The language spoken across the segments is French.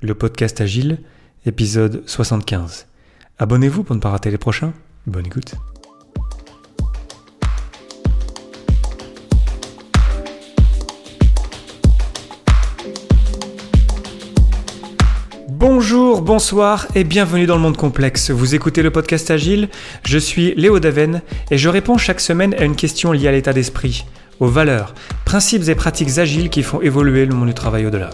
le podcast Agile, épisode 75. Abonnez-vous pour ne pas rater les prochains. Bonne écoute. Bonjour, bonsoir et bienvenue dans le monde complexe. Vous écoutez le podcast Agile, je suis Léo Daven et je réponds chaque semaine à une question liée à l'état d'esprit, aux valeurs, principes et pratiques agiles qui font évoluer le monde du travail au-delà.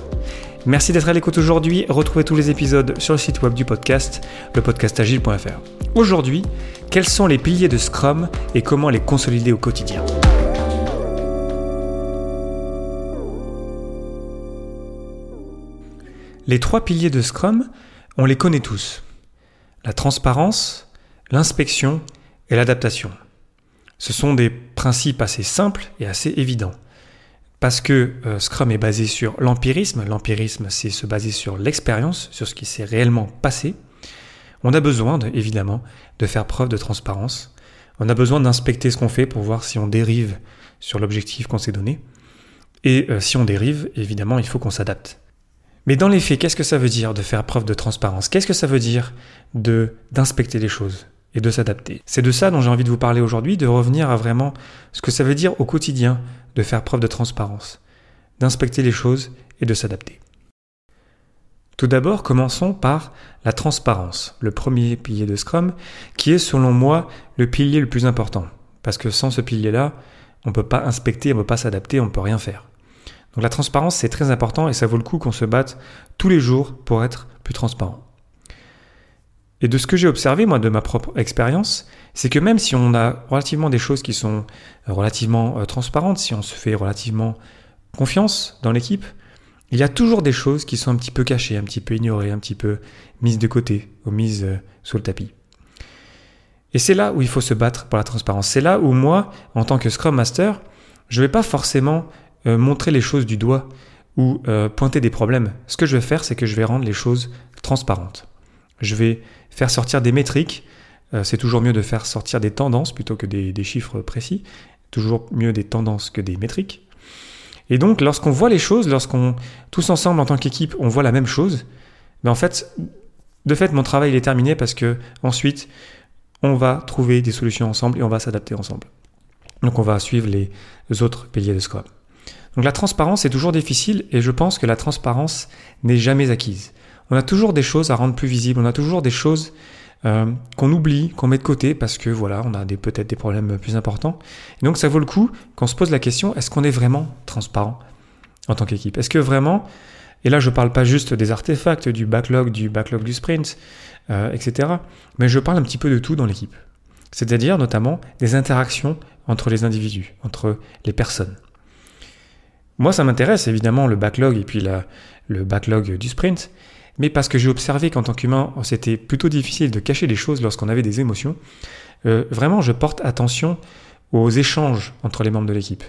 Merci d'être à l'écoute aujourd'hui. Retrouvez tous les épisodes sur le site web du podcast, lepodcastagile.fr. Aujourd'hui, quels sont les piliers de Scrum et comment les consolider au quotidien? Les trois piliers de Scrum, on les connaît tous. La transparence, l'inspection et l'adaptation. Ce sont des principes assez simples et assez évidents parce que euh, Scrum est basé sur l'empirisme. L'empirisme, c'est se baser sur l'expérience, sur ce qui s'est réellement passé. On a besoin, évidemment, de faire preuve de transparence. On a besoin d'inspecter ce qu'on fait pour voir si on dérive sur l'objectif qu'on s'est donné. Et euh, si on dérive, évidemment, il faut qu'on s'adapte. Mais dans les faits, qu'est-ce que ça veut dire de faire preuve de transparence? Qu'est-ce que ça veut dire d'inspecter les choses? Et de s'adapter C'est de ça dont j'ai envie de vous parler aujourd'hui, de revenir à vraiment ce que ça veut dire au quotidien de faire preuve de transparence, d'inspecter les choses et de s'adapter. Tout d'abord, commençons par la transparence, le premier pilier de Scrum, qui est selon moi le pilier le plus important. Parce que sans ce pilier-là, on ne peut pas inspecter, on ne peut pas s'adapter, on ne peut rien faire. Donc la transparence, c'est très important et ça vaut le coup qu'on se batte tous les jours pour être plus transparent. Et de ce que j'ai observé, moi, de ma propre expérience, c'est que même si on a relativement des choses qui sont euh, relativement euh, transparentes, si on se fait relativement confiance dans l'équipe, il y a toujours des choses qui sont un petit peu cachées, un petit peu ignorées, un petit peu mises de côté ou mises euh, sous le tapis. Et c'est là où il faut se battre pour la transparence. C'est là où moi, en tant que Scrum Master, je ne vais pas forcément montrer les choses du doigt ou pointer des problèmes. Ce que je vais faire, c'est que je vais rendre les choses transparentes. Je vais faire sortir des métriques euh, c'est toujours mieux de faire sortir des tendances plutôt que des, chiffres précis. Toujours mieux des tendances que des métriques. Et donc, lorsqu'on voit les choses, lorsqu'on, tous ensemble en tant qu'équipe, on voit la même chose, ben en fait, de fait, mon travail est terminé parce que ensuite, on va trouver des solutions ensemble et on va s'adapter ensemble. Donc, on va suivre les autres piliers de Scrum. Donc, la transparence est toujours difficile et je pense que la transparence n'est jamais acquise. On a toujours des choses à rendre plus visibles, on a toujours des choses euh, qu'on oublie, qu'on met de côté parce que voilà, on a peut-être des problèmes plus importants. Donc ça vaut le coup qu'on se pose la question est-ce qu'on est vraiment transparent en tant qu'équipe? Est-ce que vraiment, et là je parle pas juste des artefacts, du backlog, du backlog du sprint, euh, etc., mais je parle un petit peu de tout dans l'équipe. C'est-à-dire notamment des interactions entre les individus, entre les personnes. Moi, ça m'intéresse évidemment le backlog et puis le backlog du sprint, mais parce que j'ai observé qu'en tant qu'humain, c'était plutôt difficile de cacher les choses lorsqu'on avait des émotions. Euh, vraiment, je porte attention aux échanges entre les membres de l'équipe.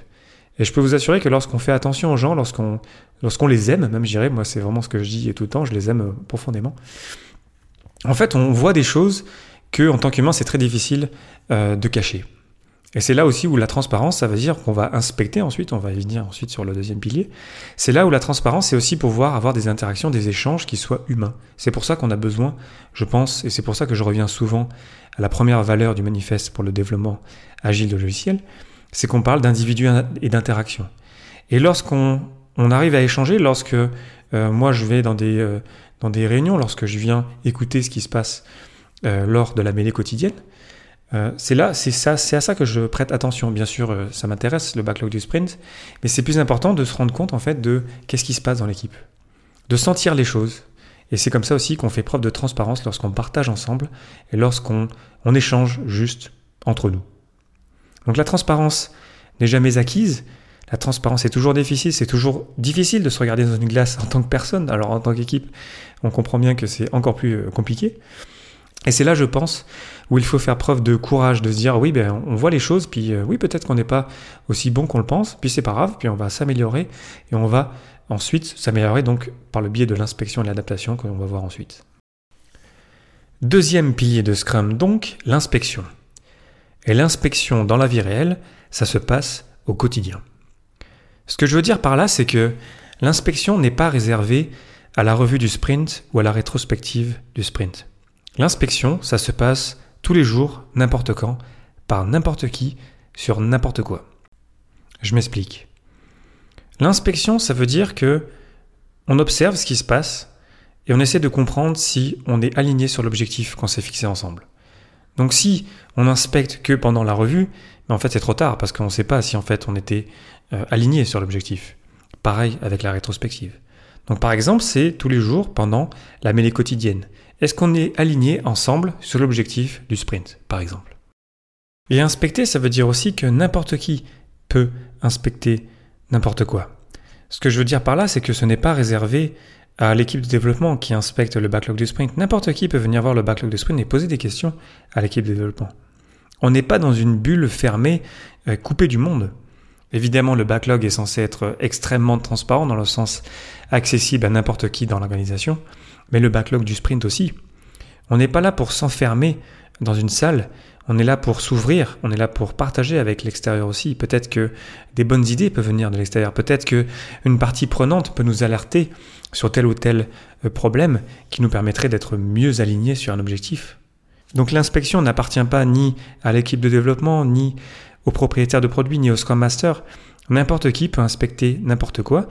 Et je peux vous assurer que lorsqu'on fait attention aux gens, lorsqu'on lorsqu'on les aime, même je dirais, moi c'est vraiment ce que je dis tout le temps, je les aime euh, profondément. En fait, on voit des choses que en tant qu'humain, c'est très difficile euh, de cacher. Et c'est là aussi où la transparence, ça veut dire qu'on va inspecter ensuite, on va y venir ensuite sur le deuxième pilier. C'est là où la transparence, c'est aussi pouvoir avoir des interactions, des échanges qui soient humains. C'est pour ça qu'on a besoin, je pense, et c'est pour ça que je reviens souvent à la première valeur du manifeste pour le développement agile de logiciel, c'est qu'on parle d'individus et d'interaction. Et lorsqu'on on arrive à échanger, lorsque euh, moi je vais dans des, euh, dans des réunions, lorsque je viens écouter ce qui se passe euh, lors de la mêlée quotidienne, euh, c'est là, c'est ça, c'est à ça que je prête attention. Bien sûr, euh, ça m'intéresse le backlog du sprint, mais c'est plus important de se rendre compte en fait de qu'est-ce qui se passe dans l'équipe, de sentir les choses. Et c'est comme ça aussi qu'on fait preuve de transparence lorsqu'on partage ensemble et lorsqu'on on échange juste entre nous. Donc la transparence n'est jamais acquise. La transparence est toujours difficile. C'est toujours difficile de se regarder dans une glace en tant que personne. Alors en tant qu'équipe, on comprend bien que c'est encore plus euh, compliqué. Et c'est là, je pense, où il faut faire preuve de courage, de se dire oui, ben, on voit les choses, puis euh, oui, peut-être qu'on n'est pas aussi bon qu'on le pense, puis c'est pas grave, puis on va s'améliorer, et on va ensuite s'améliorer donc par le biais de l'inspection et de l'adaptation que l'on va voir ensuite. Deuxième pilier de Scrum, donc, l'inspection. Et l'inspection dans la vie réelle, ça se passe au quotidien. Ce que je veux dire par là, c'est que l'inspection n'est pas réservée à la revue du sprint ou à la rétrospective du sprint. L'inspection, ça se passe tous les jours, n'importe quand, par n'importe qui, sur n'importe quoi. Je m'explique. L'inspection, ça veut dire que on observe ce qui se passe et on essaie de comprendre si on est aligné sur l'objectif qu'on s'est fixé ensemble. Donc si on inspecte que pendant la revue, mais en fait c'est trop tard parce qu'on ne sait pas si en fait on était euh, aligné sur l'objectif. Pareil avec la rétrospective. Donc par exemple c'est tous les jours pendant la mêlée quotidienne. Est-ce qu'on est aligné ensemble sur l'objectif du sprint par exemple? Et inspecter ça veut dire aussi que n'importe qui peut inspecter n'importe quoi. Ce que je veux dire par là c'est que ce n'est pas réservé à l'équipe de développement qui inspecte le backlog du sprint. N'importe qui peut venir voir le backlog du sprint et poser des questions à l'équipe de développement. On n'est pas dans une bulle fermée, euh, coupée du monde. Évidemment, le backlog est censé être extrêmement transparent dans le sens accessible à n'importe qui dans l'organisation, mais le backlog du sprint aussi. On n'est pas là pour s'enfermer dans une salle, on est là pour s'ouvrir, on est là pour partager avec l'extérieur aussi. Peut-être que des bonnes idées peuvent venir de l'extérieur, peut-être que une partie prenante peut nous alerter sur tel ou tel euh, problème qui nous permettrait d'être mieux alignés sur un objectif. Donc l'inspection n'appartient pas ni à l'équipe de développement, ni au propriétaire de produit, ni au Scrum Master. N'importe qui peut inspecter n'importe quoi,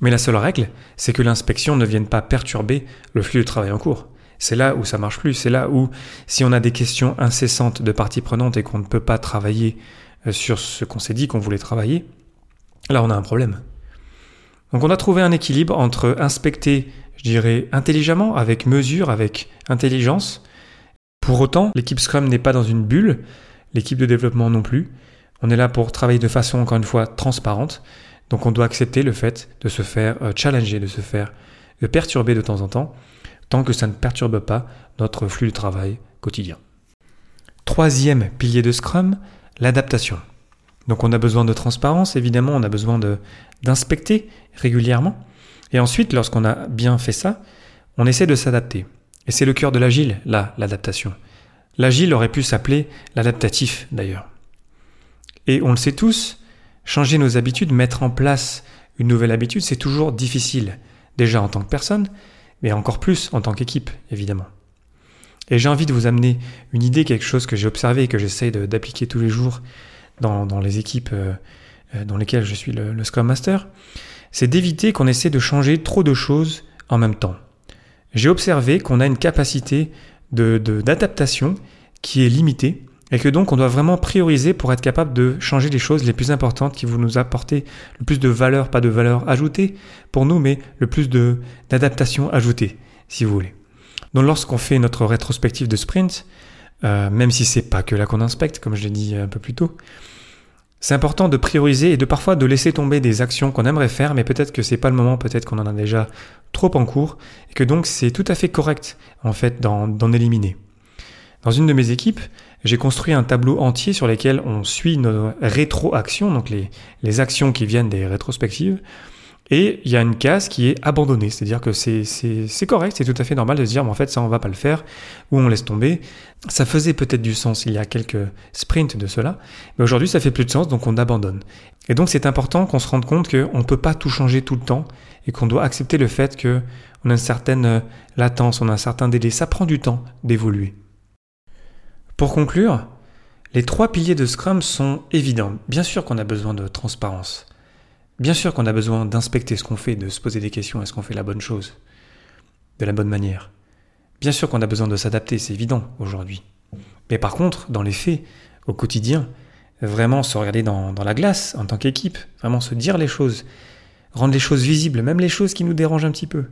mais la seule règle, c'est que l'inspection ne vienne pas perturber le flux de travail en cours. C'est là où ça marche plus, c'est là où si on a des questions incessantes de parties prenantes et qu'on ne peut pas travailler euh, sur ce qu'on s'est dit qu'on voulait travailler, là on a un problème. Donc on a trouvé un équilibre entre inspecter, je dirais, intelligemment, avec mesure, avec intelligence. Pour autant, l'équipe Scrum n'est pas dans une bulle, l'équipe de développement non plus. On est là pour travailler de façon, encore une fois, transparente. Donc on doit accepter le fait de se faire euh, challenger, de se faire perturber de temps en temps, tant que ça ne perturbe pas notre flux de travail quotidien. Troisième pilier de Scrum, l'adaptation. Donc on a besoin de transparence, évidemment, on a besoin d'inspecter régulièrement. Et ensuite, lorsqu'on a bien fait ça, on essaie de s'adapter. Et c'est le cœur de l'agile, là, l'adaptation. L'agile aurait pu s'appeler l'adaptatif, d'ailleurs. Et on le sait tous, changer nos habitudes, mettre en place une nouvelle habitude, c'est toujours difficile. Déjà en tant que personne, mais encore plus en tant qu'équipe, évidemment. Et j'ai envie de vous amener une idée, quelque chose que j'ai observé et que j'essaye d'appliquer tous les jours dans, les équipes euh, euh, dans lesquelles je suis le, Scrum Master, c'est d'éviter qu'on essaie de changer trop de choses en même temps. J'ai observé qu'on a une capacité d'adaptation de, qui est limitée et que donc on doit vraiment prioriser pour être capable de changer les choses les plus importantes qui vont nous apporter le plus de valeur, pas de valeur ajoutée pour nous, mais le plus d'adaptation ajoutée, si vous voulez. Donc lorsqu'on fait notre rétrospective de sprint, euh, même si c'est pas que là qu'on inspecte, comme je l'ai dit un peu plus tôt, c'est important de prioriser et de parfois de laisser tomber des actions qu'on aimerait faire, mais peut-être que c'est pas le moment, peut-être qu'on en a déjà trop en cours, et que donc c'est tout à fait correct en fait d'en éliminer. Dans une de mes équipes, j'ai construit un tableau entier sur lequel on suit nos rétroactions, donc les, actions qui viennent des rétrospectives, et il y a une case qui est abandonnée, c'est-à-dire que c'est correct, c'est tout à fait normal de se dire, mais en fait, ça, on va pas le faire, ou on laisse tomber. Ça faisait peut-être du sens il y a quelques sprints de cela, mais aujourd'hui, ça fait plus de sens, donc on abandonne. Et donc, c'est important qu'on se rende compte qu'on ne peut pas tout changer tout le temps, et qu'on doit accepter le fait qu'on a une certaine latence, on a un certain délai. Ça prend du temps d'évoluer. Pour conclure, les trois piliers de Scrum sont évidents. Bien sûr qu'on a besoin de transparence. Bien sûr qu'on a besoin d'inspecter ce qu'on fait, de se poser des questions, est-ce qu'on fait la bonne chose De la bonne manière. Bien sûr qu'on a besoin de s'adapter, c'est évident aujourd'hui. Mais par contre, dans les faits, au quotidien, vraiment se regarder dans, dans la glace en tant qu'équipe, vraiment se dire les choses, rendre les choses visibles, même les choses qui nous dérangent un petit peu.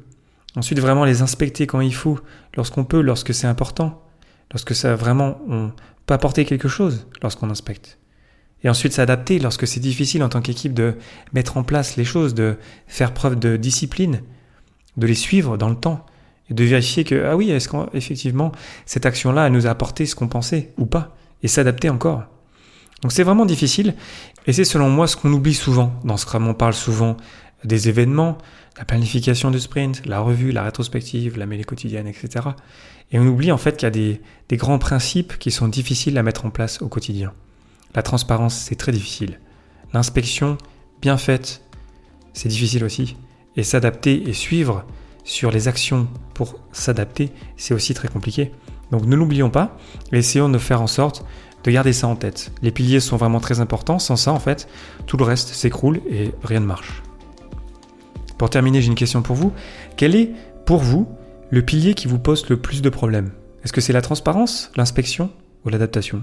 Ensuite, vraiment les inspecter quand il faut, lorsqu'on peut, lorsque c'est important lorsque ça vraiment on peut apporter quelque chose lorsqu'on inspecte. Et ensuite s'adapter lorsque c'est difficile en tant qu'équipe de mettre en place les choses, de faire preuve de discipline, de les suivre dans le temps et de vérifier que ah oui, est-ce qu'effectivement cette action-là elle nous a apporté ce qu'on pensait ou pas et s'adapter encore. Donc c'est vraiment difficile et c'est selon moi ce qu'on oublie souvent dans Scrum. On parle souvent des événements, la planification de sprint, la revue, la rétrospective, la mêlée quotidienne, etc. Et on oublie en fait qu'il y a des, grands principes qui sont difficiles à mettre en place au quotidien. La transparence, c'est très difficile. L'inspection, bien faite, c'est difficile aussi. Et s'adapter et suivre sur les actions pour s'adapter, c'est aussi très compliqué. Donc ne l'oublions pas essayons de faire en sorte de garder ça en tête. Les piliers sont vraiment très importants, sans ça en fait, tout le reste s'écroule et rien ne marche. Pour terminer, j'ai une question pour vous. Quel est pour vous le pilier qui vous pose le plus de problèmes? Est-ce que c'est la transparence, l'inspection ou l'adaptation?